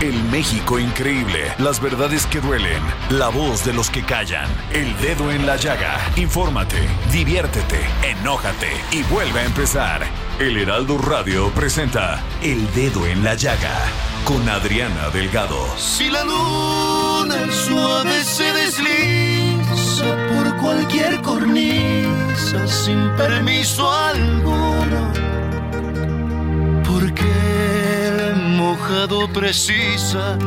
El México increíble, las verdades que duelen, la voz de los que callan, el dedo en la llaga. Infórmate, diviértete, enójate y vuelve a empezar. El Heraldo Radio presenta El Dedo en la Llaga con Adriana Delgado. Si la luna suave se desliza por cualquier cornisa sin permiso alguno, mojado precisa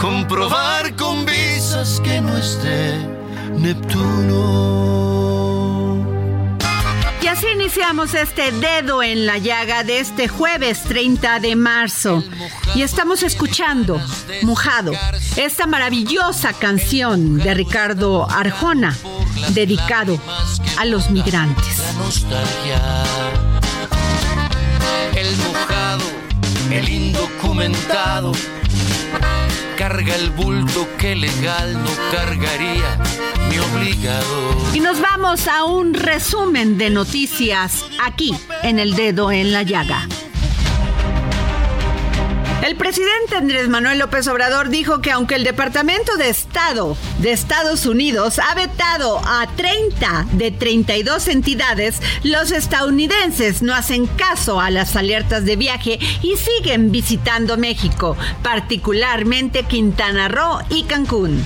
comprobar con visas que no esté Neptuno. Y así iniciamos este dedo en la llaga de este jueves 30 de marzo. Y estamos escuchando Mojado, esta maravillosa canción de Ricardo Arjona, dedicado a los migrantes. El mojado, el indocumentado, carga el bulto que legal no cargaría mi obligado. Y nos vamos a un resumen de noticias aquí en el dedo en la llaga. El presidente Andrés Manuel López Obrador dijo que aunque el Departamento de Estado de Estados Unidos ha vetado a 30 de 32 entidades, los estadounidenses no hacen caso a las alertas de viaje y siguen visitando México, particularmente Quintana Roo y Cancún.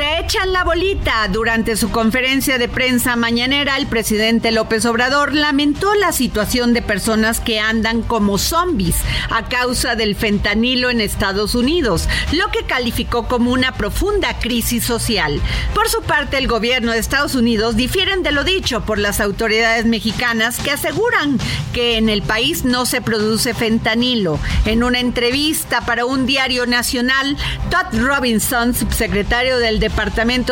Se echan la bolita. Durante su conferencia de prensa mañanera, el presidente López Obrador lamentó la situación de personas que andan como zombies a causa del fentanilo en Estados Unidos, lo que calificó como una profunda crisis social. Por su parte, el gobierno de Estados Unidos difieren de lo dicho por las autoridades mexicanas que aseguran que en el país no se produce fentanilo. En una entrevista para un diario nacional, Todd Robinson, subsecretario del Departamento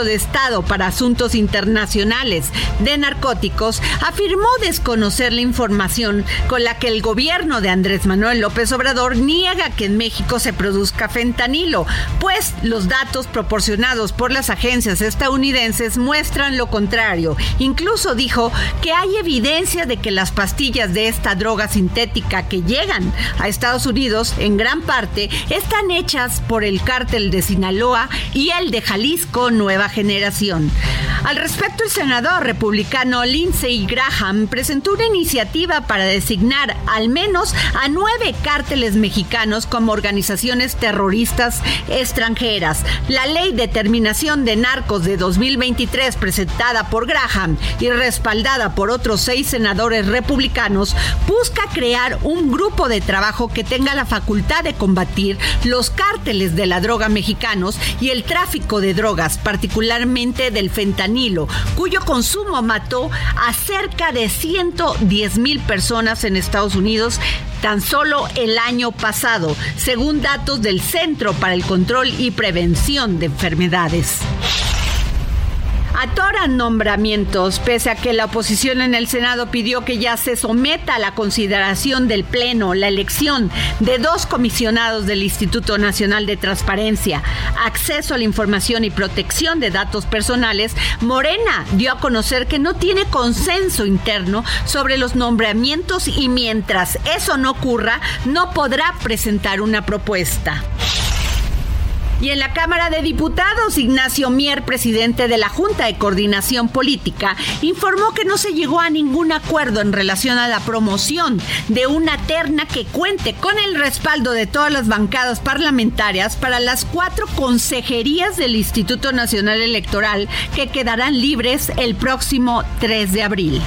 de Estado para Asuntos Internacionales de Narcóticos, afirmó desconocer la información con la que el gobierno de Andrés Manuel López Obrador niega que en México se produzca fentanilo, pues los datos proporcionados por las agencias estadounidenses muestran lo contrario. Incluso dijo que hay evidencia de que las pastillas de esta droga sintética que llegan a Estados Unidos en gran parte están hechas por el cártel de Sinaloa y el de Jalisco Nueva Generación. Al respecto, el senador republicano Lindsey Graham presentó una iniciativa para designar al menos a nueve cárteles mexicanos como organizaciones terroristas extranjeras. La ley de terminación de narcos de 2023 presentada por Graham y respaldada por otros seis senadores republicanos busca crear un grupo de trabajo que tenga la facultad de combatir los cárteles de la droga mexicanos y el tráfico de drogas, particularmente del fentanilo, cuyo consumo mató a cerca de 110 mil personas en Estados Unidos tan solo el año pasado, según datos del Centro para el Control y Prevención de Enfermedades. Atoran nombramientos, pese a que la oposición en el Senado pidió que ya se someta a la consideración del Pleno la elección de dos comisionados del Instituto Nacional de Transparencia, Acceso a la Información y Protección de Datos Personales, Morena dio a conocer que no tiene consenso interno sobre los nombramientos y mientras eso no ocurra, no podrá presentar una propuesta. Y en la Cámara de Diputados, Ignacio Mier, presidente de la Junta de Coordinación Política, informó que no se llegó a ningún acuerdo en relación a la promoción de una terna que cuente con el respaldo de todas las bancadas parlamentarias para las cuatro consejerías del Instituto Nacional Electoral que quedarán libres el próximo 3 de abril.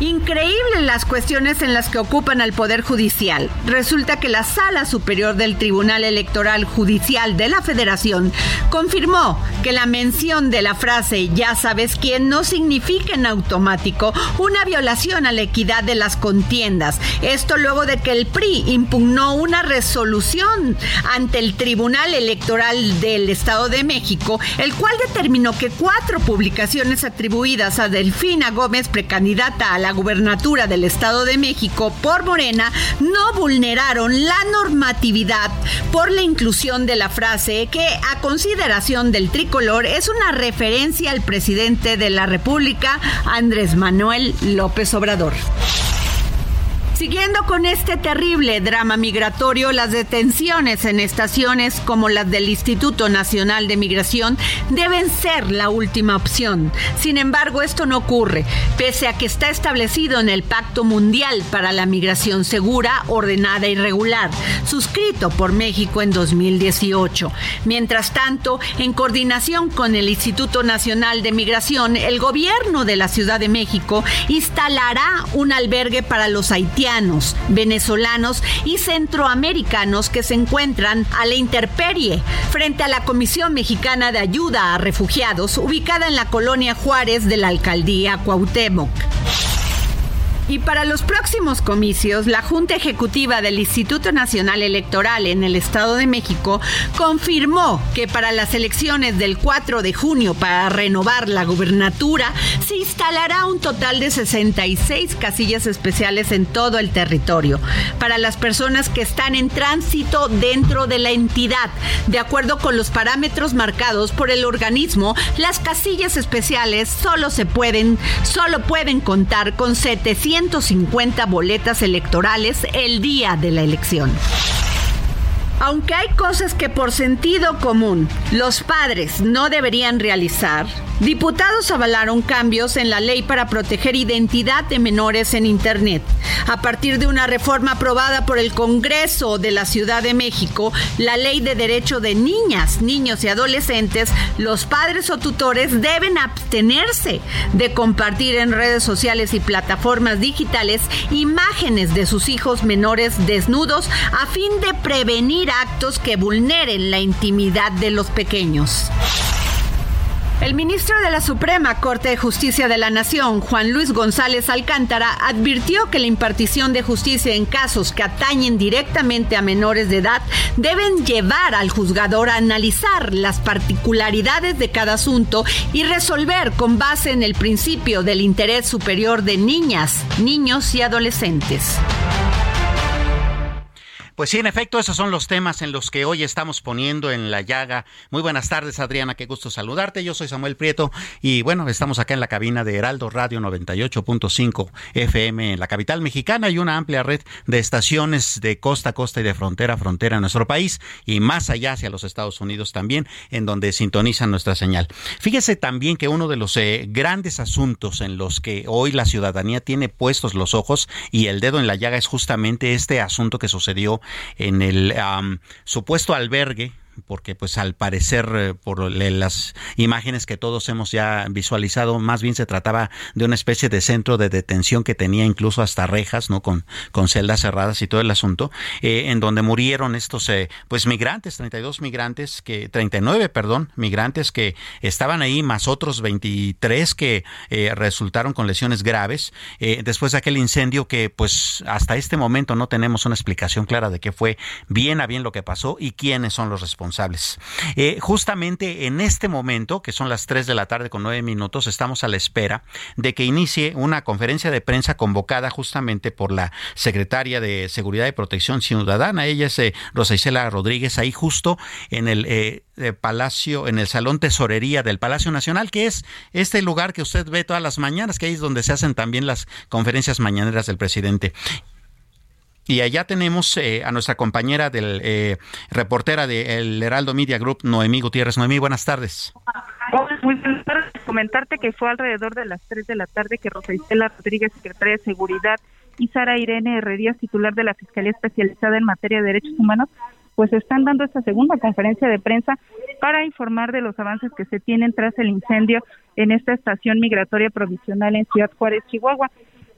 Increíble las cuestiones en las que ocupan al Poder Judicial. Resulta que la Sala Superior del Tribunal Electoral Judicial de la Federación confirmó que la mención de la frase ya sabes quién no significa en automático una violación a la equidad de las contiendas. Esto luego de que el PRI impugnó una resolución ante el Tribunal Electoral del Estado de México, el cual determinó que cuatro publicaciones atribuidas a Delfina Gómez, precandidata a la gubernatura del Estado de México por Morena no vulneraron la normatividad por la inclusión de la frase que a consideración del tricolor es una referencia al presidente de la República, Andrés Manuel López Obrador. Siguiendo con este terrible drama migratorio, las detenciones en estaciones como las del Instituto Nacional de Migración deben ser la última opción. Sin embargo, esto no ocurre, pese a que está establecido en el Pacto Mundial para la Migración Segura, Ordenada y Regular, suscrito por México en 2018. Mientras tanto, en coordinación con el Instituto Nacional de Migración, el gobierno de la Ciudad de México instalará un albergue para los haitianos venezolanos y centroamericanos que se encuentran a la interperie frente a la Comisión Mexicana de Ayuda a Refugiados ubicada en la colonia Juárez de la alcaldía Cuauhtémoc. Y para los próximos comicios, la Junta Ejecutiva del Instituto Nacional Electoral en el Estado de México confirmó que para las elecciones del 4 de junio para renovar la gubernatura se instalará un total de 66 casillas especiales en todo el territorio para las personas que están en tránsito dentro de la entidad. De acuerdo con los parámetros marcados por el organismo, las casillas especiales solo se pueden solo pueden contar con 700 150 boletas electorales el día de la elección. Aunque hay cosas que por sentido común los padres no deberían realizar, diputados avalaron cambios en la ley para proteger identidad de menores en Internet. A partir de una reforma aprobada por el Congreso de la Ciudad de México, la ley de derecho de niñas, niños y adolescentes, los padres o tutores deben abstenerse de compartir en redes sociales y plataformas digitales imágenes de sus hijos menores desnudos a fin de prevenir actos que vulneren la intimidad de los pequeños. El ministro de la Suprema Corte de Justicia de la Nación, Juan Luis González Alcántara, advirtió que la impartición de justicia en casos que atañen directamente a menores de edad deben llevar al juzgador a analizar las particularidades de cada asunto y resolver con base en el principio del interés superior de niñas, niños y adolescentes. Pues sí, en efecto, esos son los temas en los que hoy estamos poniendo en la llaga. Muy buenas tardes, Adriana, qué gusto saludarte. Yo soy Samuel Prieto y bueno, estamos acá en la cabina de Heraldo Radio 98.5 FM en la capital mexicana y una amplia red de estaciones de costa a costa y de frontera a frontera en nuestro país y más allá hacia los Estados Unidos también, en donde sintonizan nuestra señal. Fíjese también que uno de los eh, grandes asuntos en los que hoy la ciudadanía tiene puestos los ojos y el dedo en la llaga es justamente este asunto que sucedió en el supuesto albergue porque pues al parecer eh, por las imágenes que todos hemos ya visualizado, más bien se trataba de una especie de centro de detención que tenía incluso hasta rejas, ¿no? Con, con celdas cerradas y todo el asunto, eh, en donde murieron estos eh, pues migrantes, 32 migrantes, que 39, perdón, migrantes que estaban ahí, más otros 23 que resultaron con lesiones graves, después de aquel incendio que pues hasta este momento no tenemos una explicación clara de qué fue bien a bien lo que pasó y quiénes son los responsables eh, justamente en este momento, que son las 3 de la tarde con 9 minutos, estamos a la espera de que inicie una conferencia de prensa convocada justamente por la secretaria de Seguridad y Protección Ciudadana. Ella es eh, Rosa Isela Rodríguez, ahí justo en el eh, Palacio, en el Salón Tesorería del Palacio Nacional, que es este lugar que usted ve todas las mañanas, que ahí es donde se hacen también las conferencias mañaneras del presidente. Y allá tenemos eh, a nuestra compañera del eh, reportera del Heraldo Media Group, Noemí Gutiérrez. Noemí, buenas tardes. muy buenas. Comentarte que fue alrededor de las 3 de la tarde que Rosa Isela Rodríguez, secretaria de Seguridad, y Sara Irene Herrerías, titular de la Fiscalía Especializada en Materia de Derechos Humanos, pues están dando esta segunda conferencia de prensa para informar de los avances que se tienen tras el incendio en esta estación migratoria provisional en Ciudad Juárez, Chihuahua.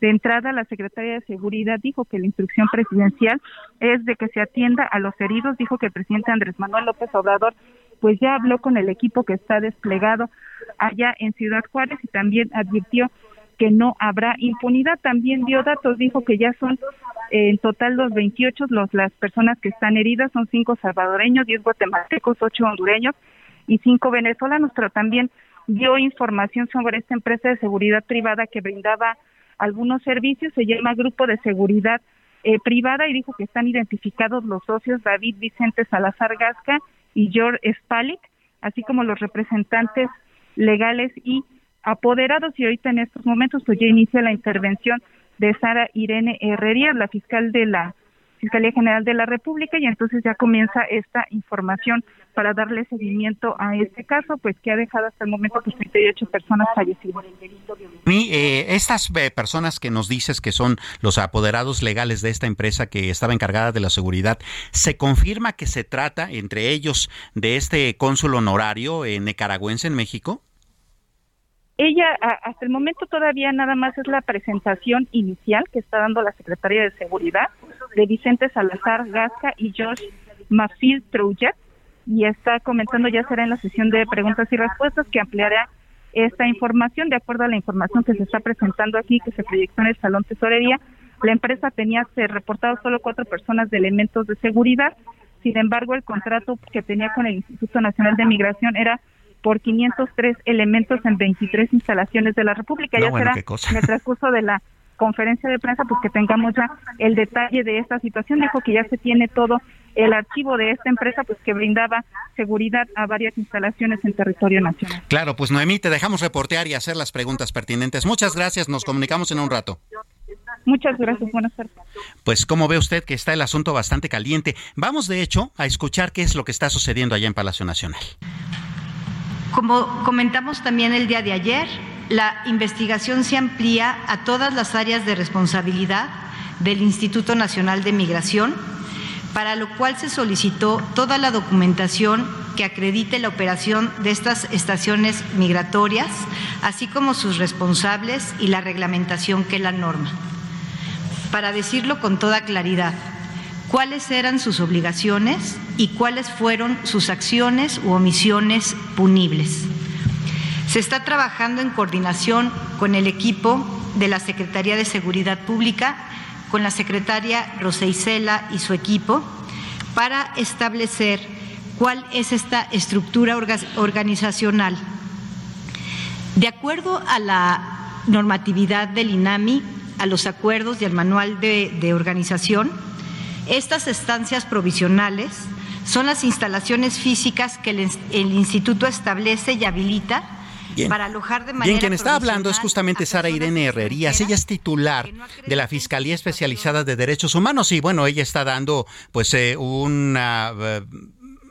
De entrada, la Secretaría de Seguridad dijo que la instrucción presidencial es de que se atienda a los heridos. Dijo que el presidente Andrés Manuel López Obrador pues ya habló con el equipo que está desplegado allá en Ciudad Juárez y también advirtió que no habrá impunidad. También dio datos, dijo que ya son eh, en total los 28 los, las personas que están heridas, son cinco salvadoreños, 10 guatemaltecos, ocho hondureños y cinco venezolanos, pero también dio información sobre esta empresa de seguridad privada que brindaba algunos servicios, se llama Grupo de Seguridad eh, Privada y dijo que están identificados los socios David Vicente Salazar Gasca y George Spalik, así como los representantes legales y apoderados. Y ahorita en estos momentos pues ya inicia la intervención de Sara Irene Herrería, la fiscal de la Fiscalía General de la República y entonces ya comienza esta información para darle seguimiento a este caso, pues que ha dejado hasta el momento pues 38 personas fallecidas. Eh, estas eh, personas que nos dices que son los apoderados legales de esta empresa que estaba encargada de la seguridad, ¿se confirma que se trata entre ellos de este cónsul honorario eh, nicaragüense en México? Ella, hasta el momento todavía nada más es la presentación inicial que está dando la Secretaría de Seguridad de Vicente Salazar Gasca y Josh Mafil Troujet y está comentando ya será en la sesión de preguntas y respuestas que ampliará esta información de acuerdo a la información que se está presentando aquí que se proyectó en el Salón Tesorería. La empresa tenía se reportado solo cuatro personas de elementos de seguridad. Sin embargo, el contrato que tenía con el Instituto Nacional de Migración era por 503 elementos en 23 instalaciones de la República. ya será en el transcurso de la conferencia de prensa pues que tengamos ya el detalle de esta situación. Dijo que ya se tiene todo el archivo de esta empresa pues que brindaba seguridad a varias instalaciones en territorio nacional. Claro, pues Noemí, te dejamos reportear y hacer las preguntas pertinentes. Muchas gracias, nos comunicamos en un rato. Muchas gracias, buenas tardes. Pues como ve usted que está el asunto bastante caliente. Vamos de hecho a escuchar qué es lo que está sucediendo allá en Palacio Nacional. Como comentamos también el día de ayer, la investigación se amplía a todas las áreas de responsabilidad del Instituto Nacional de Migración, para lo cual se solicitó toda la documentación que acredite la operación de estas estaciones migratorias, así como sus responsables y la reglamentación que la norma. Para decirlo con toda claridad, cuáles eran sus obligaciones y cuáles fueron sus acciones u omisiones punibles. Se está trabajando en coordinación con el equipo de la Secretaría de Seguridad Pública, con la secretaria Rosa y su equipo, para establecer cuál es esta estructura organizacional. De acuerdo a la normatividad del INAMI, a los acuerdos y al manual de organización, estas estancias provisionales son las instalaciones físicas que el, instituto establece y habilita para alojar de manera Bien, quien está hablando es justamente Sara Irene Herrerías. Ella es titular de la Fiscalía Especializada de Derechos Humanos y bueno, ella está dando pues eh, una... Eh,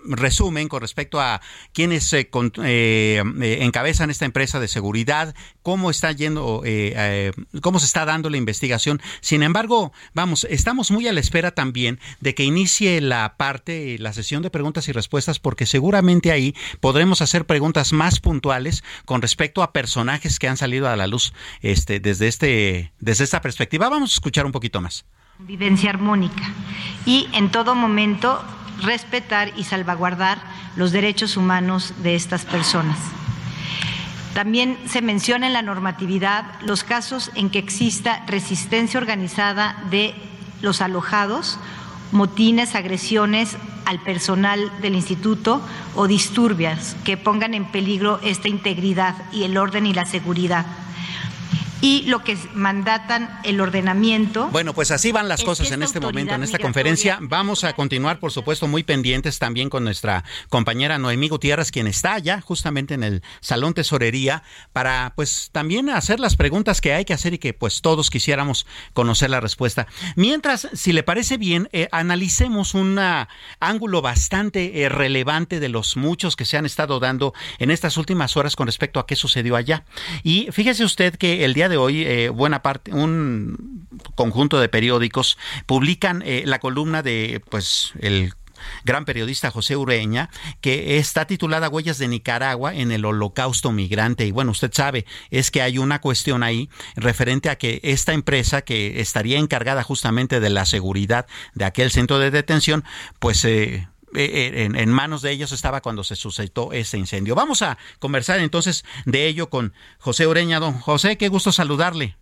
resumen con respecto a quienes eh, eh, encabezan esta empresa de seguridad, cómo está yendo, eh, cómo se está dando la investigación. Sin embargo, vamos, estamos muy a la espera también de que inicie la parte, la sesión de preguntas y respuestas, porque seguramente ahí podremos hacer preguntas más puntuales con respecto a personajes que han salido a la luz este, desde, este, desde esta perspectiva. Vamos a escuchar un poquito más. Vivencia armónica. Y en todo momento respetar y salvaguardar los derechos humanos de estas personas. También se menciona en la normatividad los casos en que exista resistencia organizada de los alojados, motines, agresiones al personal del instituto o disturbias que pongan en peligro esta integridad y el orden y la seguridad. Y lo que mandatan el ordenamiento. Bueno, pues así van las cosas en este momento, en esta conferencia. Vamos a continuar, por supuesto, muy pendientes también con nuestra compañera Noemí Gutiérrez, quien está allá justamente en el Salón Tesorería, para pues también hacer las preguntas que hay que hacer y que pues todos quisiéramos conocer la respuesta. Mientras, si le parece bien, eh, analicemos un ángulo bastante eh, relevante de los muchos que se han estado dando en estas últimas horas con respecto a qué sucedió allá. Y fíjese usted que el día de hoy eh, buena parte, un conjunto de periódicos publican eh, la columna de pues el gran periodista José Ureña, que está titulada Huellas de Nicaragua en el Holocausto Migrante. Y bueno, usted sabe, es que hay una cuestión ahí referente a que esta empresa que estaría encargada justamente de la seguridad de aquel centro de detención, pues eh, eh, eh, en, manos de ellos estaba cuando se suscitó ese incendio. Vamos a conversar entonces de ello con José Ureña. Don José, qué gusto saludarle.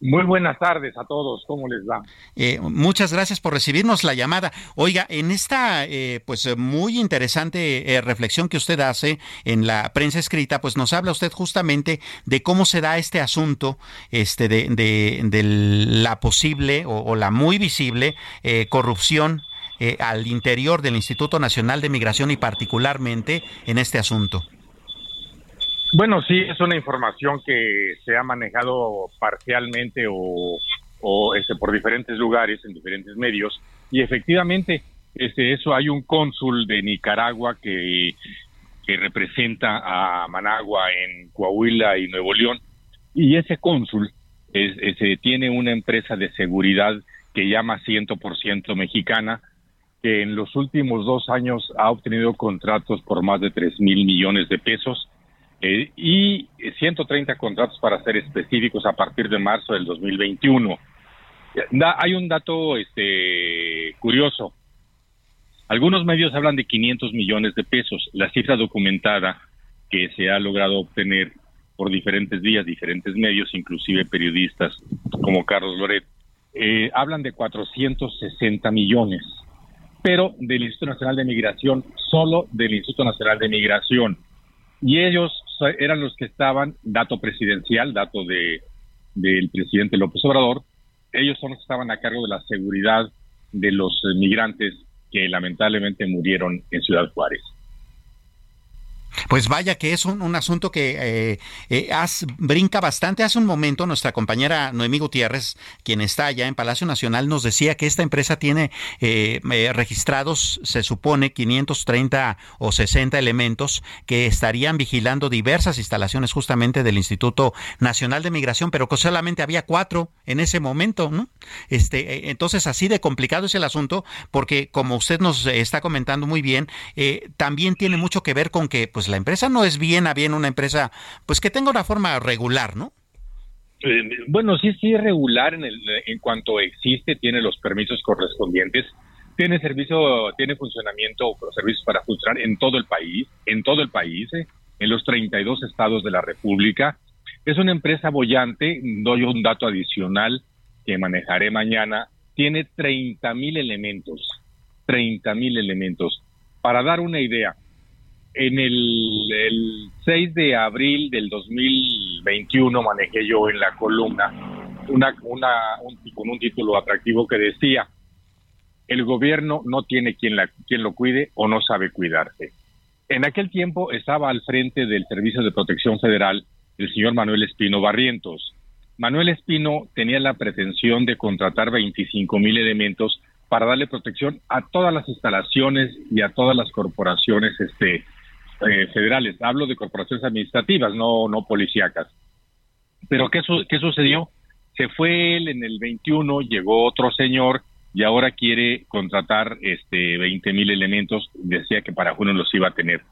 Muy buenas tardes a todos, ¿cómo les va? Eh, muchas gracias por recibirnos la llamada. Oiga, en esta pues muy interesante reflexión que usted hace en la prensa escrita, pues nos habla usted justamente de cómo se da este asunto, este de, de, la posible o, o la muy visible corrupción eh, al interior del Instituto Nacional de Migración y particularmente en este asunto? Bueno, sí, es una información que se ha manejado parcialmente o, o este, por diferentes lugares, en diferentes medios, y efectivamente, este, eso hay un cónsul de Nicaragua que, representa a Managua en Coahuila y Nuevo León, y ese cónsul es, tiene una empresa de seguridad que llama 100% mexicana, que en los últimos dos años ha obtenido contratos por más de 3 mil millones de pesos eh, y 130 contratos para ser específicos a partir de marzo del 2021. hay un dato este, curioso. Algunos medios hablan de 500 millones de pesos. La cifra documentada que se ha logrado obtener por diferentes días, diferentes medios, inclusive periodistas como Carlos Loret, eh, hablan de 460 millones pero del Instituto Nacional de Migración, solo del Instituto Nacional de Migración. Y ellos eran los que estaban, dato presidencial, dato de del presidente López Obrador, ellos son los que estaban a cargo de la seguridad de los migrantes que lamentablemente murieron en Ciudad Juárez. Pues vaya que es un, asunto que eh, eh, brinca bastante. Hace un momento nuestra compañera Noemí Gutiérrez, quien está allá en Palacio Nacional, nos decía que esta empresa tiene eh, registrados, se supone, 530 o 60 elementos que estarían vigilando diversas instalaciones justamente del Instituto Nacional de Migración, pero que solamente había cuatro en ese momento. ¿no? Este, entonces, así de complicado es el asunto, porque como usted nos está comentando muy bien, también tiene mucho que ver con que pues la empresa no es bien a bien una empresa, pues que tenga una forma regular, ¿no? Eh, bueno, sí, sí, regular en, el, en cuanto existe, tiene los permisos correspondientes, tiene servicio, tiene funcionamiento o servicios para funcionar en todo el país, en todo el país, eh, en los 32 estados de la República. Es una empresa bollante, doy un dato adicional que manejaré mañana, tiene 30 mil elementos, 30 mil elementos. Para dar una idea, en el, 6 de abril del 2021 manejé yo en la columna una, una, un, con un título atractivo que decía, el gobierno no tiene quien, la, quien lo cuide o no sabe cuidarse. En aquel tiempo estaba al frente del Servicio de Protección Federal el señor Manuel Espino Barrientos. Manuel Espino tenía la pretensión de contratar 25 mil elementos para darle protección a todas las instalaciones y a todas las corporaciones este, eh, federales, hablo de corporaciones administrativas, no, no policíacas. Pero ¿qué, ¿qué sucedió? Se fue él en el 21, llegó otro señor y ahora quiere contratar este 20 mil elementos, decía que para junio los iba a tener.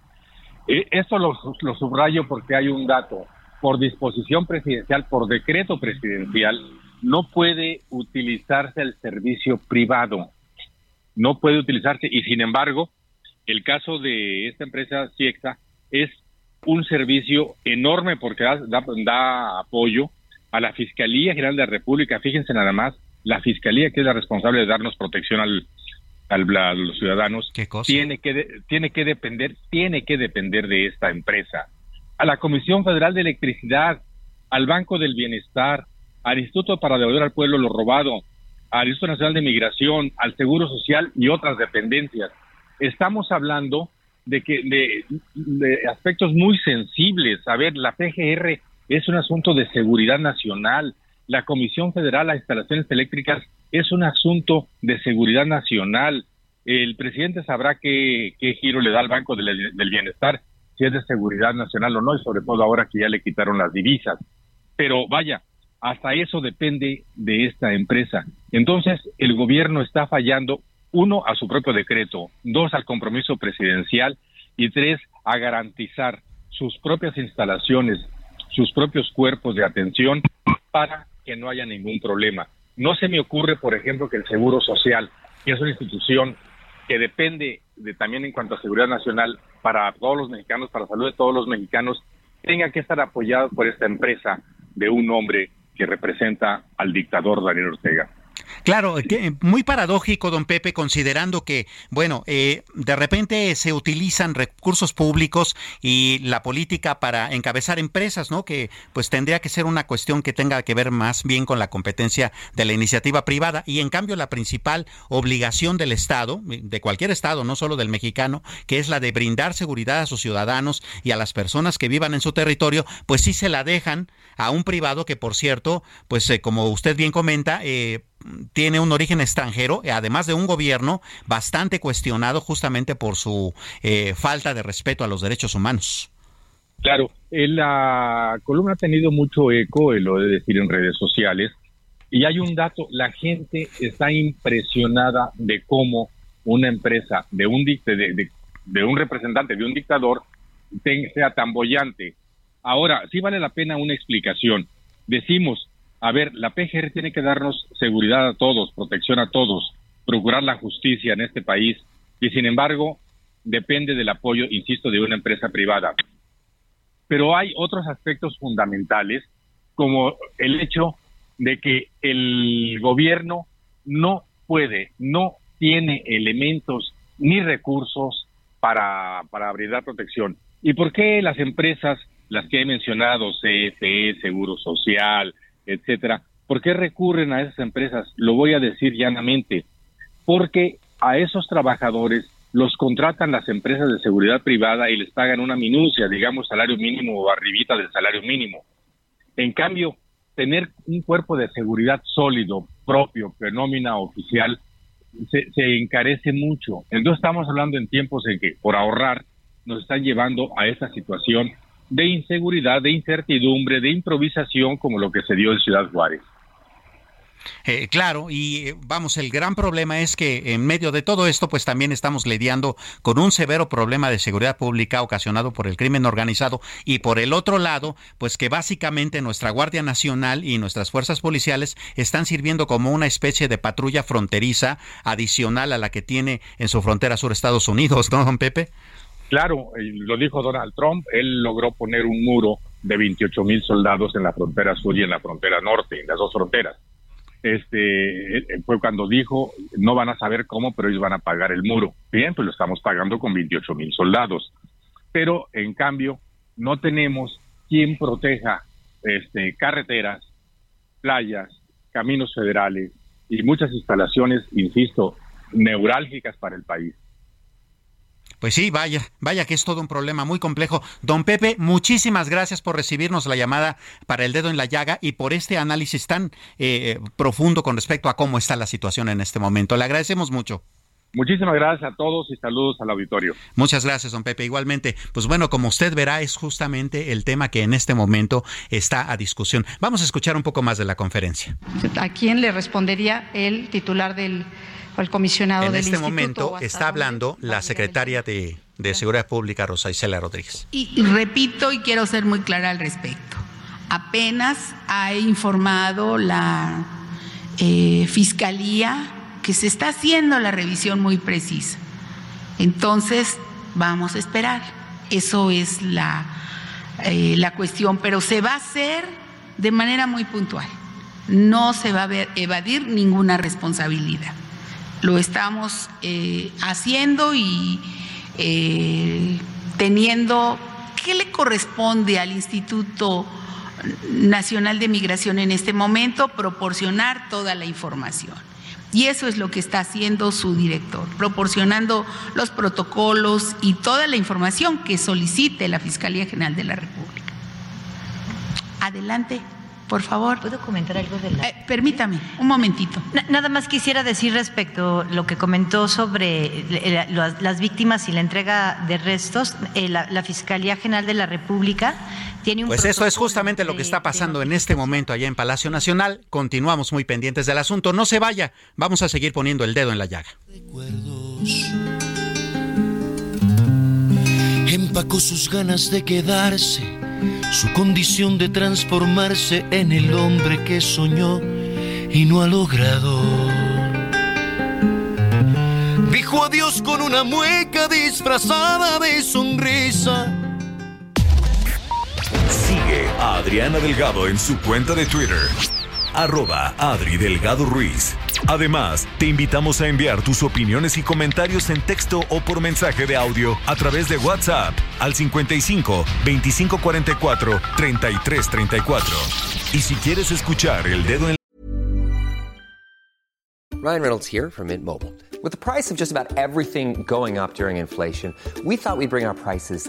Eh, esto lo, lo subrayo porque hay un dato. Por disposición presidencial, por decreto presidencial, no puede utilizarse el servicio privado. No puede utilizarse y sin embargo, el caso de esta empresa CIEXA es un servicio enorme porque da, apoyo a la Fiscalía General de la República. Fíjense nada más, la Fiscalía, que es la responsable de darnos protección al, al a los ciudadanos, tiene que tiene que depender tiene que depender de esta empresa. A la Comisión Federal de Electricidad, al Banco del Bienestar, al Instituto para devolver al pueblo lo robado, al Instituto Nacional de Migración, al Seguro Social y otras dependencias. Estamos hablando de que de, aspectos muy sensibles. A ver, la PGR es un asunto de seguridad nacional. La Comisión Federal a Instalaciones Eléctricas es un asunto de seguridad nacional. El presidente sabrá qué, qué giro le da al Banco del, del Bienestar, si es de seguridad nacional o no, y sobre todo ahora que ya le quitaron las divisas. Pero vaya, hasta eso depende de esta empresa. Entonces, el gobierno está fallando, uno, a su propio decreto, dos, al compromiso presidencial y tres, a garantizar sus propias instalaciones, sus propios cuerpos de atención para que no haya ningún problema. No se me ocurre, por ejemplo, que el Seguro Social, que es una institución que depende de, también en cuanto a seguridad nacional para todos los mexicanos, para la salud de todos los mexicanos, tenga que estar apoyado por esta empresa de un hombre que representa al dictador Daniel Ortega. Claro, muy paradójico, don Pepe, considerando que, bueno, eh, de repente se utilizan recursos públicos y la política para encabezar empresas, ¿no? Que pues tendría que ser una cuestión que tenga que ver más bien con la competencia de la iniciativa privada y en cambio la principal obligación del Estado, de cualquier Estado, no solo del mexicano, que es la de brindar seguridad a sus ciudadanos y a las personas que vivan en su territorio, pues sí se la dejan a un privado que, por cierto, pues eh, como usted bien comenta, eh, tiene un origen extranjero, además de un gobierno bastante cuestionado justamente por su eh, falta de respeto a los derechos humanos. Claro, la columna ha tenido mucho eco, lo de decir en redes sociales, y hay un dato, la gente está impresionada de cómo una empresa de un, de, de un representante, de un dictador, sea tan bollante. Ahora, sí vale la pena una explicación. Decimos, a ver, la PGR tiene que darnos seguridad a todos, protección a todos, procurar la justicia en este país y sin embargo depende del apoyo, insisto, de una empresa privada. Pero hay otros aspectos fundamentales como el hecho de que el gobierno no puede, no tiene elementos ni recursos para, para brindar protección. ¿Y por qué las empresas, las que he mencionado, CFE, Seguro Social, etcétera. ¿Por qué recurren a esas empresas? Lo voy a decir llanamente. Porque a esos trabajadores los contratan las empresas de seguridad privada y les pagan una minucia, digamos salario mínimo o arribita del salario mínimo. En cambio, tener un cuerpo de seguridad sólido, propio, fenómena oficial, se, se, encarece mucho. Entonces estamos hablando en tiempos en que por ahorrar nos están llevando a esa situación de inseguridad, de incertidumbre, de improvisación, como lo que se dio en Ciudad Juárez. Eh, claro, y eh, vamos, el gran problema es que en medio de todo esto, pues también estamos lidiando con un severo problema de seguridad pública ocasionado por el crimen organizado y por el otro lado, pues que básicamente nuestra Guardia Nacional y nuestras fuerzas policiales están sirviendo como una especie de patrulla fronteriza adicional a la que tiene en su frontera sur Estados Unidos, ¿no, don Pepe? Claro, lo dijo Donald Trump, él logró poner un muro de 28 mil soldados en la frontera sur y en la frontera norte, en las dos fronteras. Este fue cuando dijo, no van a saber cómo, pero ellos van a pagar el muro. Bien, pues lo estamos pagando con 28 mil soldados. Pero en cambio, no tenemos quien proteja este, carreteras, playas, caminos federales y muchas instalaciones, insisto, neurálgicas para el país. Pues sí, vaya, vaya que es todo un problema muy complejo. Don Pepe, muchísimas gracias por recibirnos la llamada para el dedo en la llaga y por este análisis tan eh, profundo con respecto a cómo está la situación en este momento. Le agradecemos mucho. Muchísimas gracias a todos y saludos al auditorio. Muchas gracias, don Pepe. Igualmente, pues bueno, como usted verá, es justamente el tema que en este momento está a discusión. Vamos a escuchar un poco más de la conferencia. ¿A quién le respondería el titular del el comisionado en este momento está hablando la secretaria de, Seguridad Pública, Rosa Isela Rodríguez. Y, repito y quiero ser muy clara al respecto. Apenas ha informado la eh, Fiscalía que se está haciendo la revisión muy precisa. Entonces, vamos a esperar. Eso es la, eh, la cuestión, pero se va a hacer de manera muy puntual. No se va a evadir ninguna responsabilidad lo estamos eh, haciendo y eh, teniendo, ¿qué le corresponde al Instituto Nacional de Migración en este momento, proporcionar toda la información. Y eso es lo que está haciendo su director, proporcionando los protocolos y toda la información que solicite la Fiscalía General de la República. Adelante. Por favor. ¿Puedo comentar algo de la... Eh, permítame, un momentito. nada más quisiera decir respecto a lo que comentó sobre las, víctimas y la entrega de restos. Eh, la, Fiscalía General de la República tiene un... Pues eso es justamente lo que está pasando en este momento allá en Palacio Nacional. Continuamos muy pendientes del asunto. No se vaya, vamos a seguir poniendo el dedo en la llaga. Empacó sus ganas de quedarse su condición de transformarse en el hombre que soñó y no ha logrado. Dijo adiós con una mueca disfrazada de sonrisa. Sigue a Adriana Delgado en su cuenta de Twitter arroba Adri Delgado Ruiz. Además, te invitamos a enviar tus opiniones y comentarios en texto o por mensaje de audio a través de WhatsApp al 55 2544 3334. Y si quieres escuchar el dedo en Ryan Reynolds here from Mint Mobile. With the price of just about everything going up during inflation, we thought we'd bring our prices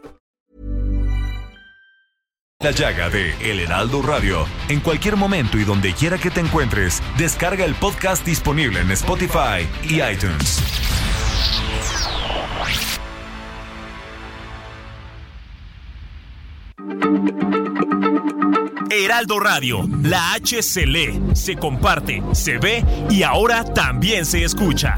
La llaga de El Heraldo Radio. En cualquier momento y donde quiera que te encuentres, descarga el podcast disponible en Spotify y iTunes. Heraldo Radio, la H se lee, se comparte, se ve y ahora también se escucha.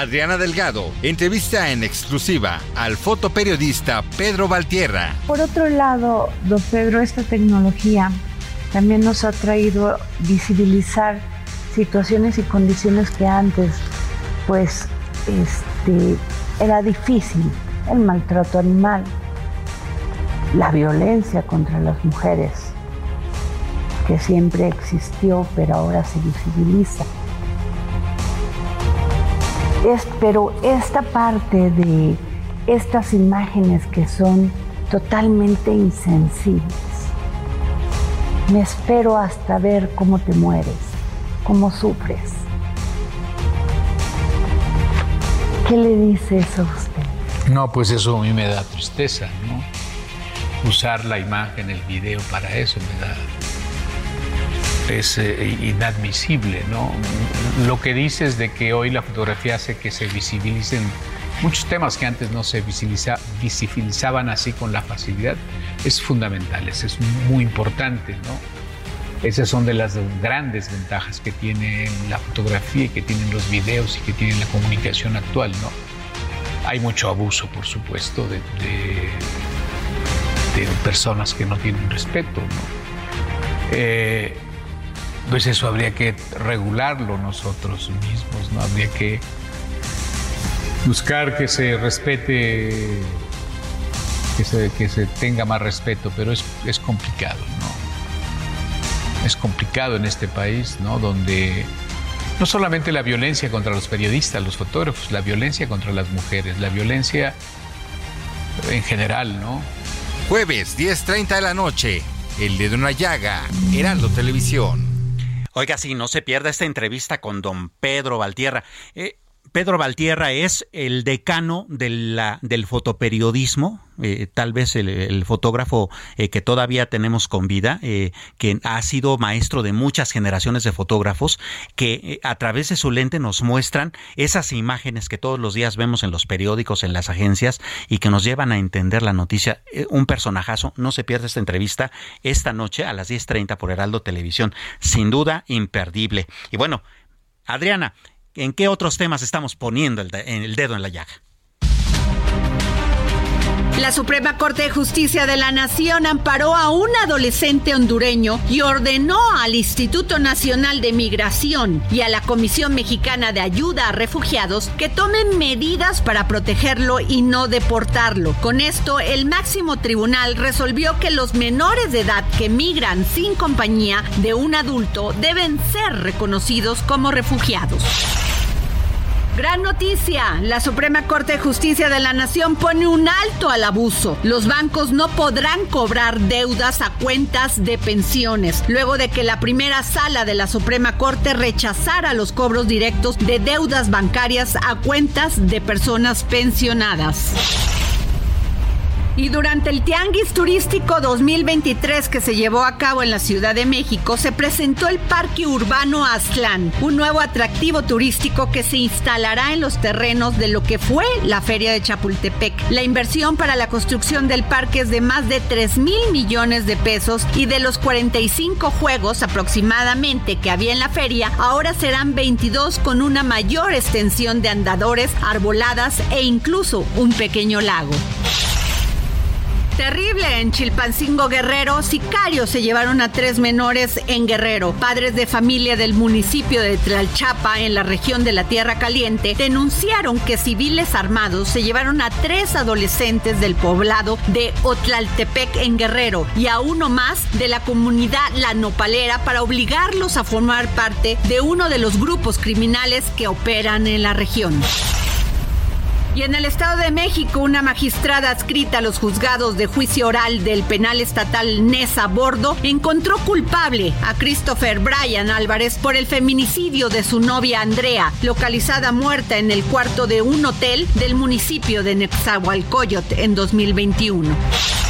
Adriana Delgado. Entrevista en exclusiva al fotoperiodista Pedro Valtierra. Por otro lado, don Pedro, esta tecnología también nos ha traído visibilizar situaciones y condiciones que antes pues este, era difícil, el maltrato animal, la violencia contra las mujeres, que siempre existió pero ahora se visibiliza pero esta parte de estas imágenes que son totalmente insensibles, me espero hasta ver cómo te mueres, cómo sufres. ¿Qué le dice eso a usted? No, pues eso a mí me da tristeza, ¿no? Usar la imagen, el video para eso me da es eh, inadmisible, ¿no? Lo que dices de que hoy la fotografía hace que se visibilicen muchos temas que antes no se visibilizaban así con la facilidad, es fundamental, es muy importante, ¿no? Esas son de las grandes ventajas que tiene la fotografía y que tienen los videos y que tiene la comunicación actual, ¿no? Hay mucho abuso, por supuesto, de, de, personas que no tienen respeto, ¿no? Eh, pues eso habría que regularlo nosotros mismos, ¿no? Habría que buscar que se respete, que se, que se tenga más respeto, pero es, es complicado, ¿no? Es complicado en este país, ¿no? Donde no solamente la violencia contra los periodistas, los fotógrafos, la violencia contra las mujeres, la violencia en general, ¿no? Jueves, 10.30 de la noche, El de una llaga, Heraldo Televisión. Oiga, sí, no se pierda esta entrevista con don Pedro Valtierra. Eh, Pedro Valtierra es el decano de la, del fotoperiodismo, eh, tal vez el, fotógrafo eh, que todavía tenemos con vida, eh, que ha sido maestro de muchas generaciones de fotógrafos, que a través de su lente nos muestran esas imágenes que todos los días vemos en los periódicos, en las agencias, y que nos llevan a entender la noticia. un personajazo, no se pierda esta entrevista esta noche a las 10.30 por Heraldo Televisión. Sin duda, imperdible. Y bueno, Adriana, ¿En qué otros temas estamos poniendo el, el dedo en la llaga? La Suprema Corte de Justicia de la Nación amparó a un adolescente hondureño y ordenó al Instituto Nacional de Migración y a la Comisión Mexicana de Ayuda a Refugiados que tomen medidas para protegerlo y no deportarlo. Con esto, el máximo tribunal resolvió que los menores de edad que migran sin compañía de un adulto deben ser reconocidos como refugiados. Gran noticia. La Suprema Corte de Justicia de la Nación pone un alto al abuso. Los bancos no podrán cobrar deudas a cuentas de pensiones, luego de que la primera sala de la Suprema Corte rechazara los cobros directos de deudas bancarias a cuentas de personas pensionadas. Y durante el Tianguis Turístico 2023 que se llevó a cabo en la Ciudad de México, se presentó el Parque Urbano Aztlán, un nuevo atractivo turístico que se instalará en los terrenos de lo que fue la Feria de Chapultepec. La inversión para la construcción del parque es de más de 3 mil millones de pesos y de los 45 juegos aproximadamente que había en la feria, ahora serán 22 con una mayor extensión de andadores, arboladas e incluso un pequeño lago. Terrible en Chilpancingo Guerrero, sicarios se llevaron a tres menores en Guerrero. Padres de familia del municipio de Tlalchapa, en la región de la Tierra Caliente, denunciaron que civiles armados se llevaron a tres adolescentes del poblado de Otlaltepec en Guerrero y a uno más de la comunidad La Nopalera para obligarlos a formar parte de uno de los grupos criminales que operan en la región. Y en el Estado de México, una magistrada adscrita a los juzgados de juicio oral del penal estatal Nesa Bordo encontró culpable a Christopher Bryan Álvarez por el feminicidio de su novia Andrea, localizada muerta en el cuarto de un hotel del municipio de Nezahualcóyotl en 2021.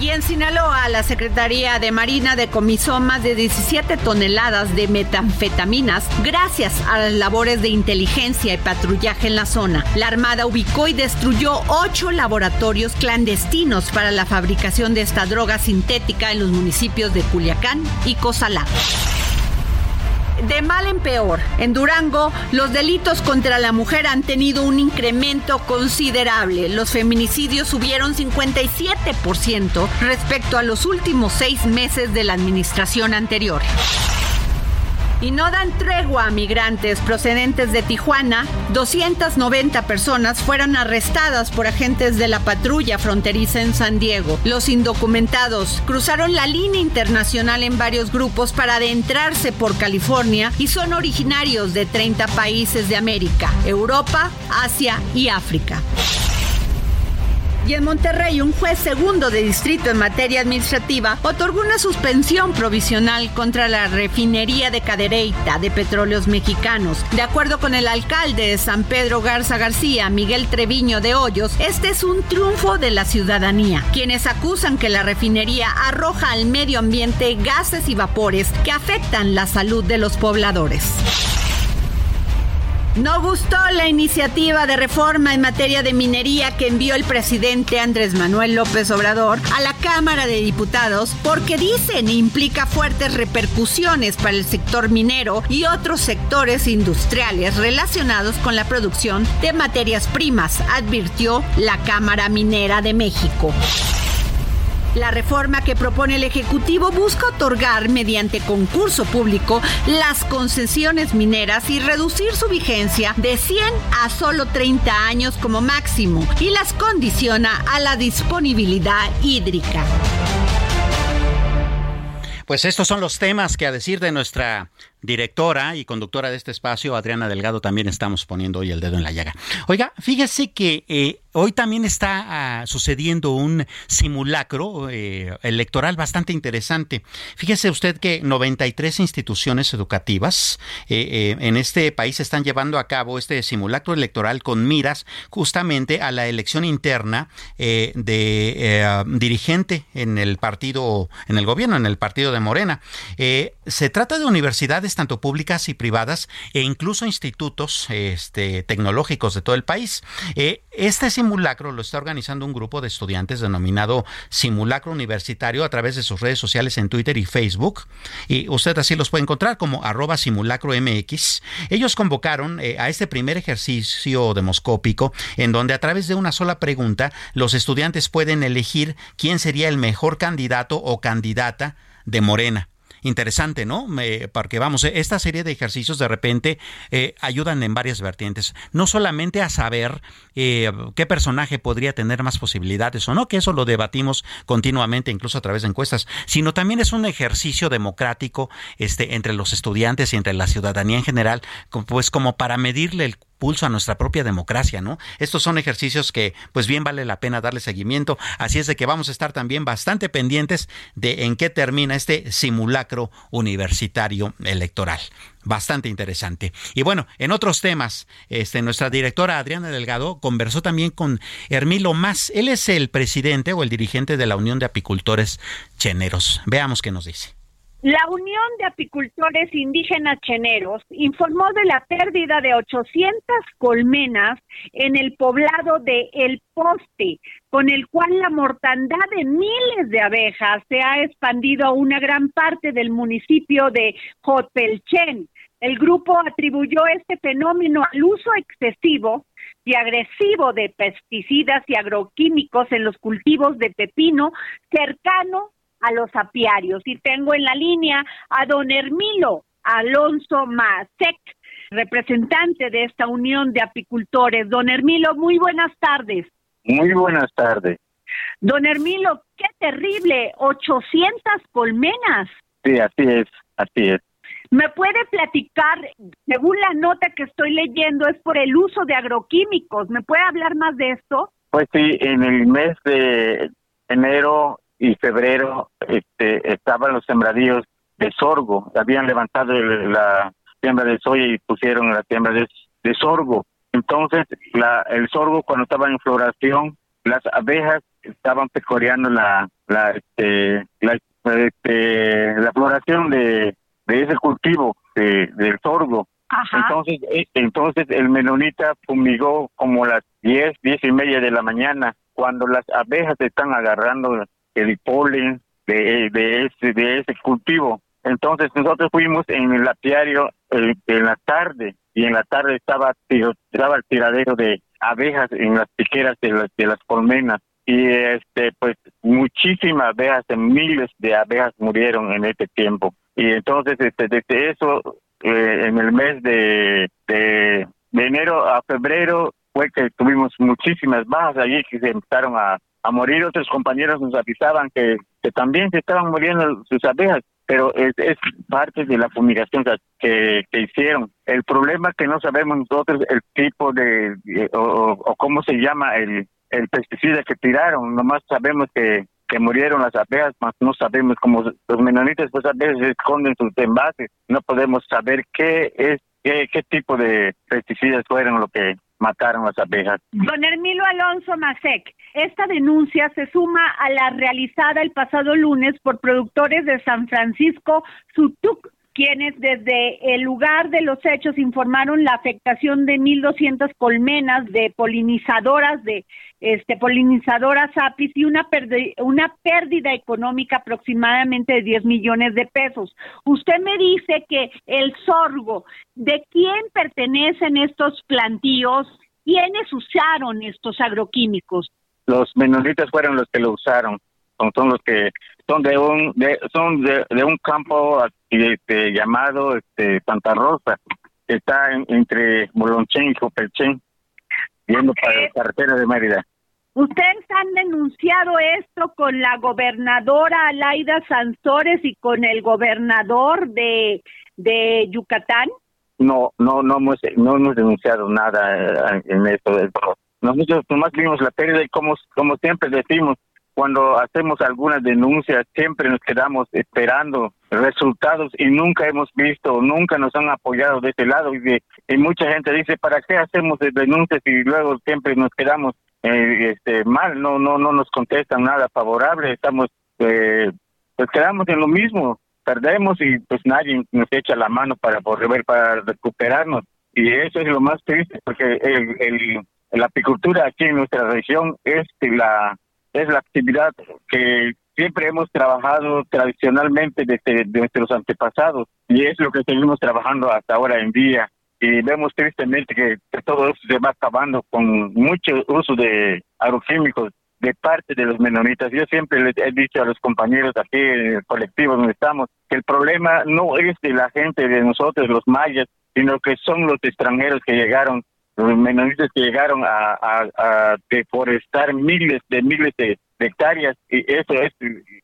Y en Sinaloa, la Secretaría de Marina decomisó más de 17 toneladas de metanfetaminas gracias a las labores de inteligencia y patrullaje en la zona. La Armada ubicó y destruyó ocho laboratorios clandestinos para la fabricación de esta droga sintética en los municipios de Culiacán y Cozalá de mal en peor. En Durango, los delitos contra la mujer han tenido un incremento considerable. Los feminicidios subieron 57% respecto a los últimos seis meses de la administración anterior. Y no dan tregua a migrantes procedentes de Tijuana. 290 personas fueron arrestadas por agentes de la patrulla fronteriza en San Diego. Los indocumentados cruzaron la línea internacional en varios grupos para adentrarse por California y son originarios de 30 países de América, Europa, Asia y África. Y en Monterrey, un juez segundo de distrito en materia administrativa otorgó una suspensión provisional contra la refinería de Cadereyta de Petróleos Mexicanos. De acuerdo con el alcalde de San Pedro Garza García, Miguel Treviño de Hoyos, este es un triunfo de la ciudadanía, quienes acusan que la refinería arroja al medio ambiente gases y vapores que afectan la salud de los pobladores. No gustó la iniciativa de reforma en materia de minería que envió el presidente Andrés Manuel López Obrador a la Cámara de Diputados porque dicen implica fuertes repercusiones para el sector minero y otros sectores industriales relacionados con la producción de materias primas, advirtió la Cámara Minera de México. La reforma que propone el Ejecutivo busca otorgar mediante concurso público las concesiones mineras y reducir su vigencia de 100 a solo 30 años como máximo y las condiciona a la disponibilidad hídrica. Pues estos son los temas que a decir de nuestra directora y conductora de este espacio, Adriana Delgado, también estamos poniendo hoy el dedo en la llaga. Oiga, fíjese que eh, hoy también está ah, sucediendo un simulacro eh, electoral bastante interesante. Fíjese usted que 93 instituciones educativas eh, en este país están llevando a cabo este simulacro electoral con miras justamente a la elección interna de dirigente en el partido, en el gobierno, en el partido de Morena. se trata de universidades tanto públicas y privadas e incluso institutos este, tecnológicos de todo el país. Eh, este simulacro lo está organizando un grupo de estudiantes denominado Simulacro Universitario a través de sus redes sociales en Twitter y Facebook. Y usted así los puede encontrar como arroba simulacro MX. Ellos convocaron eh, a este primer ejercicio demoscópico en donde a través de una sola pregunta los estudiantes pueden elegir quién sería el mejor candidato o candidata de Morena interesante, ¿no? porque vamos, esta serie de ejercicios de repente eh, ayudan en varias vertientes. No solamente a saber eh, qué personaje podría tener más posibilidades o no, que eso lo debatimos continuamente, incluso a través de encuestas, sino también es un ejercicio democrático este, entre los estudiantes y entre la ciudadanía en general, pues como para medirle el pulso a nuestra propia democracia, ¿no? Estos son ejercicios que pues bien vale la pena darle seguimiento, así es de que vamos a estar también bastante pendientes de en qué termina este simulacro universitario electoral. Bastante interesante. Y bueno, en otros temas, este, nuestra directora Adriana Delgado conversó también con Hermilo Más. Él es el presidente o el dirigente de la Unión de Apicultores Cheneros. Veamos qué nos dice. La Unión de Apicultores Indígenas Cheneros informó de la pérdida de 800 colmenas en el poblado de El Poste, con el cual la mortandad de miles de abejas se ha expandido a una gran parte del municipio de Jotpelchen. El grupo atribuyó este fenómeno al uso excesivo y agresivo de pesticidas y agroquímicos en los cultivos de pepino cercano a los apiarios. Y tengo en la línea a don Hermilo Alonso Masek, representante de esta unión de apicultores. Don Hermilo, muy buenas tardes. Muy buenas tardes. Don Hermilo, qué terrible, 800 colmenas. Sí, así es, así es. ¿Me puede platicar, según la nota que estoy leyendo, es por el uso de agroquímicos? ¿Me puede hablar más de esto? Pues sí, en el mes de enero y febrero este, estaban los sembradíos de sorgo, habían levantado la siembra de soya y pusieron la siembra de, sorgo. Entonces, la, el sorgo cuando estaba en floración, las abejas estaban pecoreando la la este, la, este, la floración de, de ese cultivo de, del sorgo. Entonces, eh, entonces el menonita fumigó como las diez, diez y media de la mañana, cuando las abejas están agarrando el polen de, de, ese, de ese cultivo. Entonces nosotros fuimos en el apiario eh, en la tarde y en la tarde estaba, estaba el tiradero de abejas en las piqueras de las, colmenas y este pues muchísimas abejas, miles de abejas murieron en este tiempo. Y entonces este, desde eso eh, en el mes de, de enero a febrero fue que tuvimos muchísimas bajas allí que se empezaron a, a morir. Otros compañeros nos avisaban que, que también se estaban muriendo sus abejas, pero es, es parte de la fumigación que, que hicieron. El problema es que no sabemos nosotros el tipo de, o, o, cómo se llama el, el pesticida que tiraron, nomás sabemos que que murieron las abejas, mas no sabemos cómo los menonitas pues a veces esconden sus envases, no podemos saber qué es qué, tipo de pesticidas fueron lo que mataron las abejas. Don Hermilo Alonso Masek, esta denuncia se suma a la realizada el pasado lunes por productores de San Francisco Sutuc quienes desde el lugar de los hechos informaron la afectación de 1.200 colmenas de polinizadoras de este polinizadoras apis y una una pérdida económica aproximadamente de 10 millones de pesos. Usted me dice que el sorgo, ¿de quién pertenecen estos plantíos? ¿Quiénes usaron estos agroquímicos? Los menonitas fueron los que lo usaron, son los que son de un de, son de, un campo este, llamado este, Santa Rosa que está entre Molonchen y Copelchen yendo para la carretera de Mérida. Ustedes han denunciado esto con la gobernadora Alaida Sansores y con el gobernador de de Yucatán? No, no, no hemos, no hemos denunciado nada eh, en esto. Nosotros nomás vimos la pérdida y como, como siempre decimos, cuando hacemos algunas denuncias siempre nos quedamos esperando resultados y nunca hemos visto, nunca nos han apoyado de ese lado y, y mucha gente dice, ¿para qué hacemos denuncias y luego siempre nos quedamos eh, este, mal? No, no, no nos contestan nada favorable, estamos, eh, pues quedamos en lo mismo, perdemos y pues nadie nos echa la mano para volver, para recuperarnos y eso es lo más triste porque el, el la apicultura aquí en nuestra región es la es la actividad que siempre hemos trabajado tradicionalmente desde, nuestros antepasados y es lo que seguimos trabajando hasta ahora en día. Y vemos tristemente que, todo eso se va acabando con mucho uso de agroquímicos de parte de los menonitas. Yo siempre les he dicho a los compañeros aquí en el colectivo donde estamos que el problema no es de la gente, de nosotros, los mayas, sino que son los extranjeros que llegaron los menonitas que llegaron a, deforestar miles de miles de, hectáreas y eso es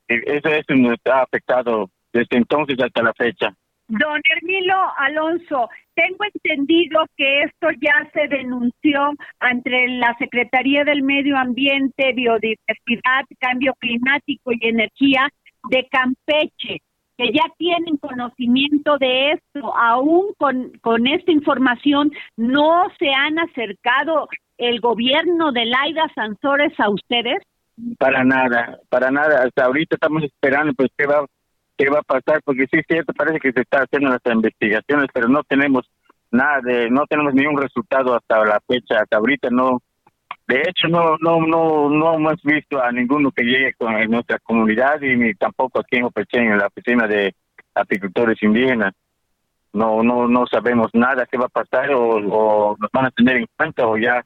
eso es nos ha afectado desde entonces hasta la fecha. Don Hermilo Alonso, tengo entendido que esto ya se denunció ante la Secretaría del Medio Ambiente, Biodiversidad, Cambio Climático y Energía de Campeche que ya tienen conocimiento de esto, aún con, con esta información, no se han acercado el gobierno de Laida Sansores a ustedes? Para nada, para nada. Hasta ahorita estamos esperando, pues, qué va, qué va a pasar, porque sí es cierto, parece que se está haciendo las investigaciones, pero no tenemos nada de, no tenemos ningún resultado hasta la fecha, hasta ahorita no, de hecho, no, no, no, no hemos visto a ninguno que llegue con en nuestra comunidad y ni tampoco aquí en Opechén, en la oficina de apicultores indígenas. No, no, no sabemos nada qué va a pasar o, o nos van a tener en cuenta o ya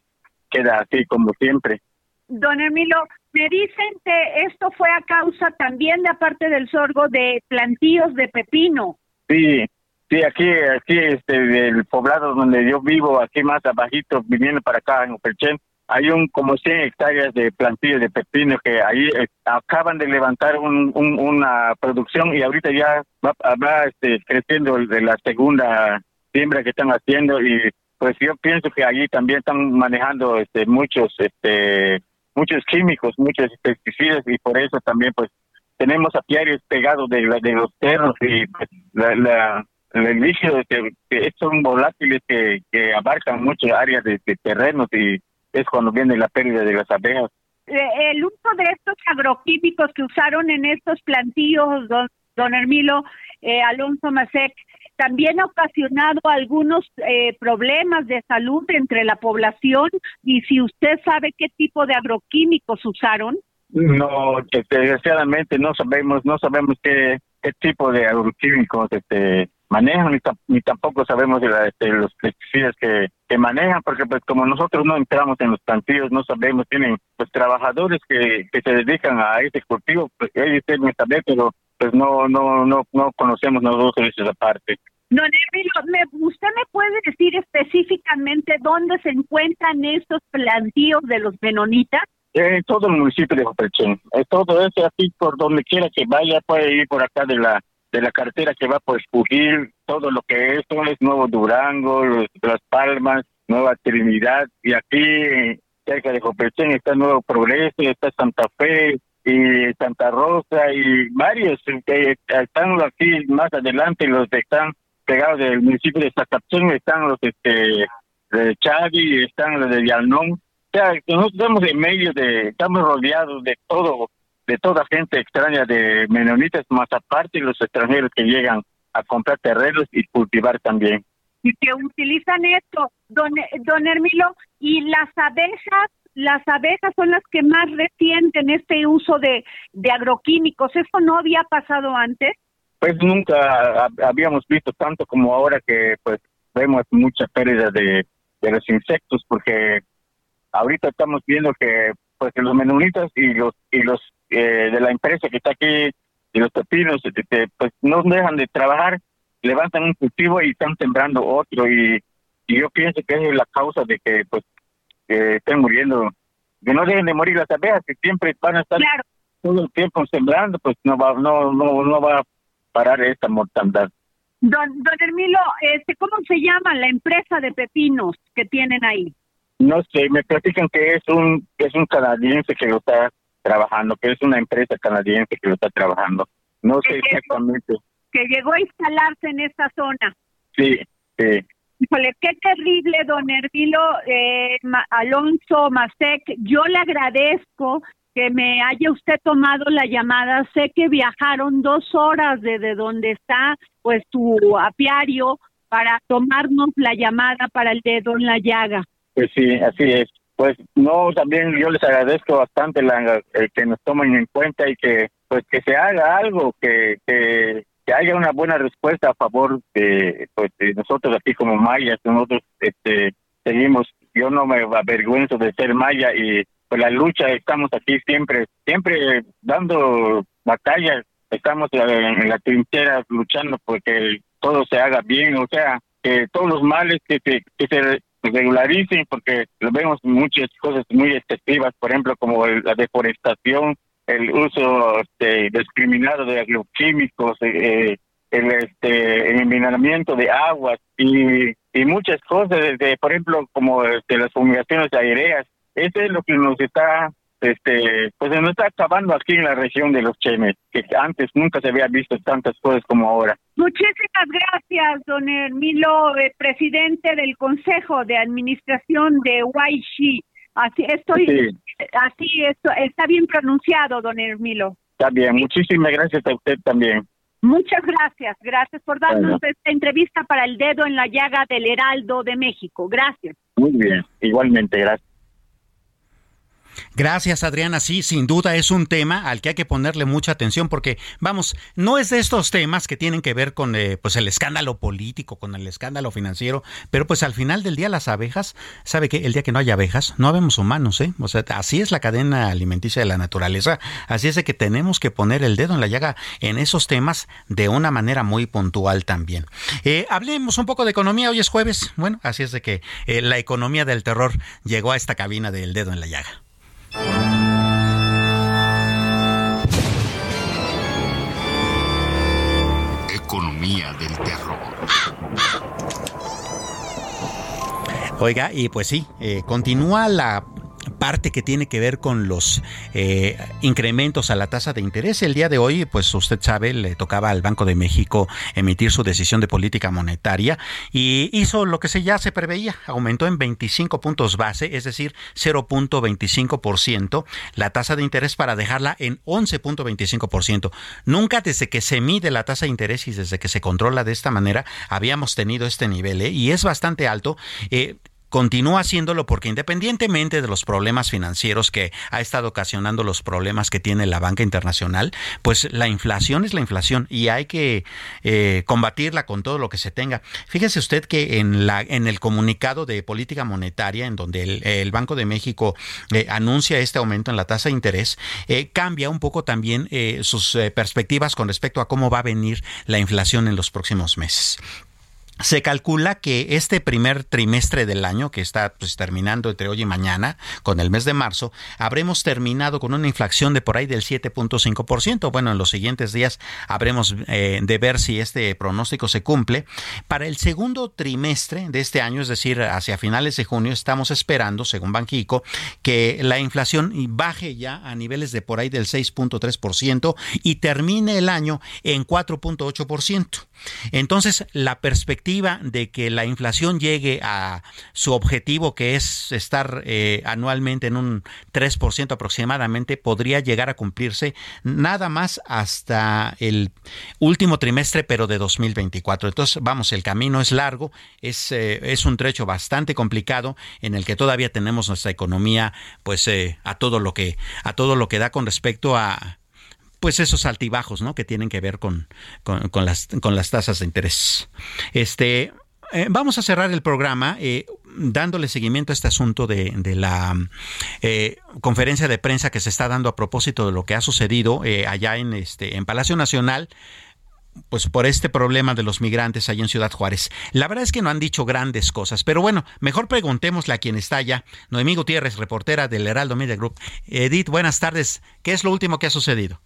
queda así como siempre. Don Emilio, me dicen que esto fue a causa también de aparte del sorgo de plantíos de pepino. Sí, sí, aquí, aquí, este, del poblado donde yo vivo, aquí más abajito, viniendo para acá en Opechén, hay un como 100 hectáreas de plantillas de pepino que ahí eh, acaban de levantar un, una producción y ahorita ya va, va este, creciendo de la segunda siembra que están haciendo y pues yo pienso que allí también están manejando este muchos este muchos químicos muchos pesticidas y por eso también pues tenemos apiarios pegados de, de los cerros y pues, la, la el líquido que, que son volátiles que abarcan muchas áreas de terrenos y es cuando viene la pérdida de las abejas. Eh, el uso de estos agroquímicos que usaron en estos plantillos, don, don Hermilo eh, Alonso Masek, también ha ocasionado algunos eh, problemas de salud entre la población y si usted sabe qué tipo de agroquímicos usaron. No, desgraciadamente no sabemos, no sabemos qué, qué tipo de agroquímicos este, manejan ni, tampoco sabemos de, este, los pesticidas que, que manejan porque pues como nosotros no entramos en los plantillos no sabemos tienen pues trabajadores que, que se dedican a este cultivo pues ellos tienen saber pero pues no no no no conocemos nosotros esa parte Don me, ¿usted me puede decir específicamente dónde se encuentran estos plantíos de los menonitas? En todo el municipio de Jopelchen. Todo eso así por donde quiera que vaya, puede ir por acá de la de la carretera que va por escugir todo lo que es, todo es Nuevo Durango, Las Palmas, Nueva Trinidad, y aquí cerca de Jopelchen está Nuevo Progreso, está Santa Fe y Santa Rosa y varios que están aquí más adelante, los que están pegados del municipio de Zacapchén, están los este, de Chadi, están los de Yalnón. O sea, nosotros estamos en medio de, estamos rodeados de todo de toda gente extraña de menonitas, más aparte los extranjeros que llegan a comprar terrenos y cultivar también. Y que utilizan esto, don, don Hermilo, y las abejas, las abejas son las que más resienten este uso de, de agroquímicos. ¿Eso no había pasado antes? Pues nunca habíamos visto tanto como ahora que pues vemos mucha pérdida de, de los insectos porque ahorita estamos viendo que pues los menonitas y los y los eh, de la empresa que está aquí, de los pepinos, pues no dejan de trabajar, levantan un cultivo y están sembrando otro y, yo pienso que es la causa de que pues estén muriendo, que no dejen de morir las abejas, que siempre van a estar todo el tiempo sembrando, pues no va, no, no, no va a parar esta mortandad. Don, don Hermilo, este, ¿cómo se llama la empresa de pepinos que tienen ahí? No sé, me platican que es un es un canadiense que lo está trabajando, que es una empresa canadiense que lo está trabajando. No sé exactamente. Que llegó a instalarse en esta zona. Sí, sí. Híjole, qué terrible, don Hermilo eh, Alonso Masek. Yo le agradezco que me haya usted tomado la llamada. Sé que viajaron dos horas desde donde está pues tu apiario para tomarnos la llamada para el dedo en la llaga. Pues sí, así es. Pues no, también yo les agradezco bastante la, eh, que nos tomen en cuenta y que pues que se haga algo, que, que, haya una buena respuesta a favor de, pues, de nosotros aquí como mayas, nosotros este, seguimos, yo no me avergüenzo de ser maya y pues la lucha, estamos aquí siempre, siempre dando batallas, estamos en la trinchera luchando porque todo se haga bien, o sea, que todos los males que se, que se regularicen porque vemos muchas cosas muy excesivas, por ejemplo, como la deforestación, el uso este, discriminado de agroquímicos, eh, el este envenenamiento de aguas y, y muchas cosas, de, por ejemplo, como este, las fumigaciones aéreas. Eso es lo que nos está este pues nos está acabando aquí en la región de los Chemes, que antes nunca se había visto tantas cosas como ahora. Muchísimas gracias, don Hermilo, eh, presidente del Consejo de Administración de Waishi. Así estoy, así esto, está bien pronunciado, don Hermilo. Está bien, muchísimas gracias a usted también. Muchas gracias, gracias por darnos esta entrevista para el dedo en la llaga del Heraldo de México. Gracias. Muy bien, igualmente, gracias. Gracias, Adriana. Sí, sin duda es un tema al que hay que ponerle mucha atención porque, vamos, no es de estos temas que tienen que ver con eh, pues el escándalo político, con el escándalo financiero, pero pues al final del día las abejas, ¿sabe que El día que no hay abejas, no habemos humanos, ¿eh? O sea, así es la cadena alimenticia de la naturaleza, así es de que tenemos que poner el dedo en la llaga en esos temas de una manera muy puntual también. Eh, hablemos un poco de economía, hoy es jueves, bueno, así es de que eh, la economía del terror llegó a esta cabina del dedo en la llaga. Oiga, y pues sí, eh, continúa la parte que tiene que ver con los eh, incrementos a la tasa de interés. El día de hoy, pues usted sabe, le tocaba al Banco de México emitir su decisión de política monetaria y hizo lo que se ya se preveía, aumentó en 25 puntos base, es decir, 0.25% la tasa de interés para dejarla en 11.25%. Nunca desde que se mide la tasa de interés y desde que se controla de esta manera habíamos tenido este nivel ¿eh? y es bastante alto. Eh, continúa haciéndolo porque independientemente de los problemas financieros que ha estado ocasionando los problemas que tiene la banca internacional, pues la inflación es la inflación y hay que eh, combatirla con todo lo que se tenga. Fíjese usted que en la en el comunicado de política monetaria, en donde el, Banco de México eh, anuncia este aumento en la tasa de interés, eh, cambia un poco también sus perspectivas con respecto a cómo va a venir la inflación en los próximos meses. Se calcula que este primer trimestre del año, que está pues, terminando entre hoy y mañana, con el mes de marzo, habremos terminado con una inflación de por ahí del 7.5%. Bueno, en los siguientes días habremos eh, de ver si este pronóstico se cumple. Para el segundo trimestre de este año, es decir, hacia finales de junio, estamos esperando, según Banquico, que la inflación baje ya a niveles de por ahí del 6.3% y termine el año en 4.8%. Entonces, la perspectiva de que la inflación llegue a su objetivo, que es estar eh, anualmente en un 3% aproximadamente, podría llegar a cumplirse nada más hasta el último trimestre, pero de 2024. Entonces, vamos, el camino es largo, es, eh, es un trecho bastante complicado en el que todavía tenemos nuestra economía, pues, eh, a todo lo que a todo lo que da con respecto a pues esos altibajos, ¿no? Que tienen que ver con, con, las, con las tasas de interés. Este, eh, vamos a cerrar el programa eh, dándole seguimiento a este asunto de, de la eh, conferencia de prensa que se está dando a propósito de lo que ha sucedido allá en, este, en Palacio Nacional pues por este problema de los migrantes allá en Ciudad Juárez. La verdad es que no han dicho grandes cosas, pero bueno, mejor preguntémosle a quien está allá, Noemí Gutiérrez, reportera del Heraldo Media Group. Edith, buenas tardes. ¿Qué es lo último que ha sucedido?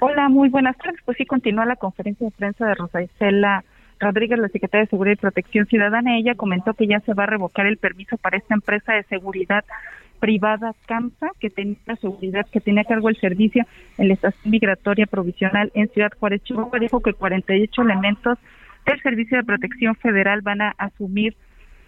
Hola, muy buenas tardes. Pues sí, continúa la conferencia de prensa de Rosa Isela Rodríguez, la secretaria de Seguridad y Protección Ciudadana, ella comentó que ya se va a revocar el permiso para esta empresa de seguridad privada CAMSA, que tenía seguridad, que tenía a cargo el servicio en la estación migratoria provisional en Ciudad Juárez, Chihuahua, dijo que 48 elementos del Servicio de Protección Federal van a asumir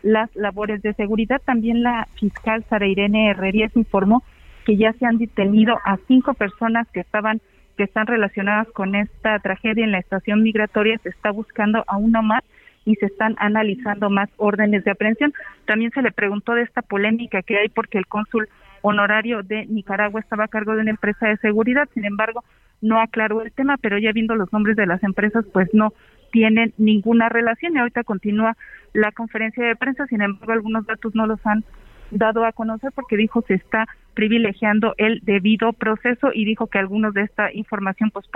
las labores de seguridad. También la fiscal Sara Irene Herrerías informó que ya se han detenido a cinco personas que estaban que están relacionadas con esta tragedia en la estación migratoria. Se está buscando a uno más y se están analizando más órdenes de aprehensión. También se le preguntó de esta polémica que hay porque el cónsul honorario de Nicaragua estaba a cargo de una empresa de seguridad. Sin embargo, no aclaró el tema, pero ya viendo los nombres de las empresas, pues no tienen ninguna relación. Y ahorita continúa la conferencia de prensa, sin embargo, algunos datos no los han dado a conocer porque dijo se está privilegiando el debido proceso y dijo que algunos de esta información pues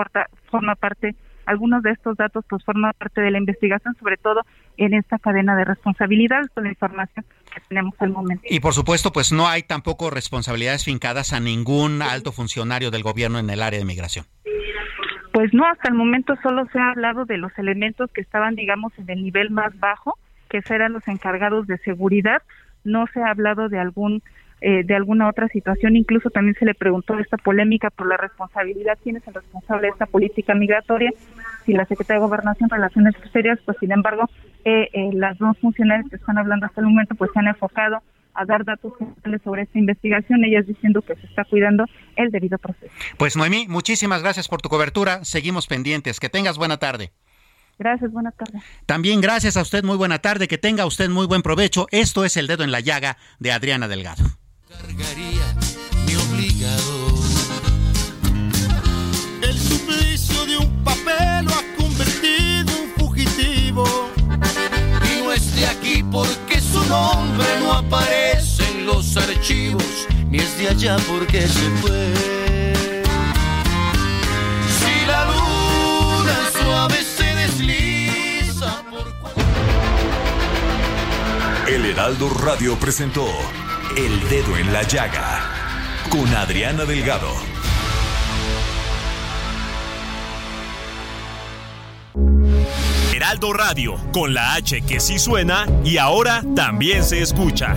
forma parte algunos de estos datos pues forman parte de la investigación, sobre todo en esta cadena de responsabilidades con la información que tenemos al momento. Y por supuesto, pues no hay tampoco responsabilidades fincadas a ningún alto funcionario del gobierno en el área de migración. Pues no, hasta el momento solo se ha hablado de los elementos que estaban, digamos, en el nivel más bajo, que serán los encargados de seguridad. No se ha hablado de algún eh, de alguna otra situación. Incluso también se le preguntó esta polémica por la responsabilidad, quién es el responsable de esta política migratoria, si la Secretaría de Gobernación, Relaciones Exteriores, pues sin embargo, eh, eh, las dos funcionarias que están hablando hasta el momento, pues se han enfocado a dar datos sobre esta investigación, ellas diciendo que se está cuidando el debido proceso. Pues Noemí, muchísimas gracias por tu cobertura, seguimos pendientes, que tengas buena tarde. Gracias, buena tarde. También gracias a usted, muy buena tarde, que tenga usted muy buen provecho. Esto es El Dedo en la Llaga de Adriana Delgado cargaría mi obligado. El suplicio de un papel lo ha convertido en fugitivo. Y no es de aquí porque su nombre no aparece en los archivos, ni es de allá porque se fue. El Heraldo Radio presentó el Dedo en la Llaga con Adriana Delgado. Heraldo Radio, con la H que sí suena y ahora también se escucha.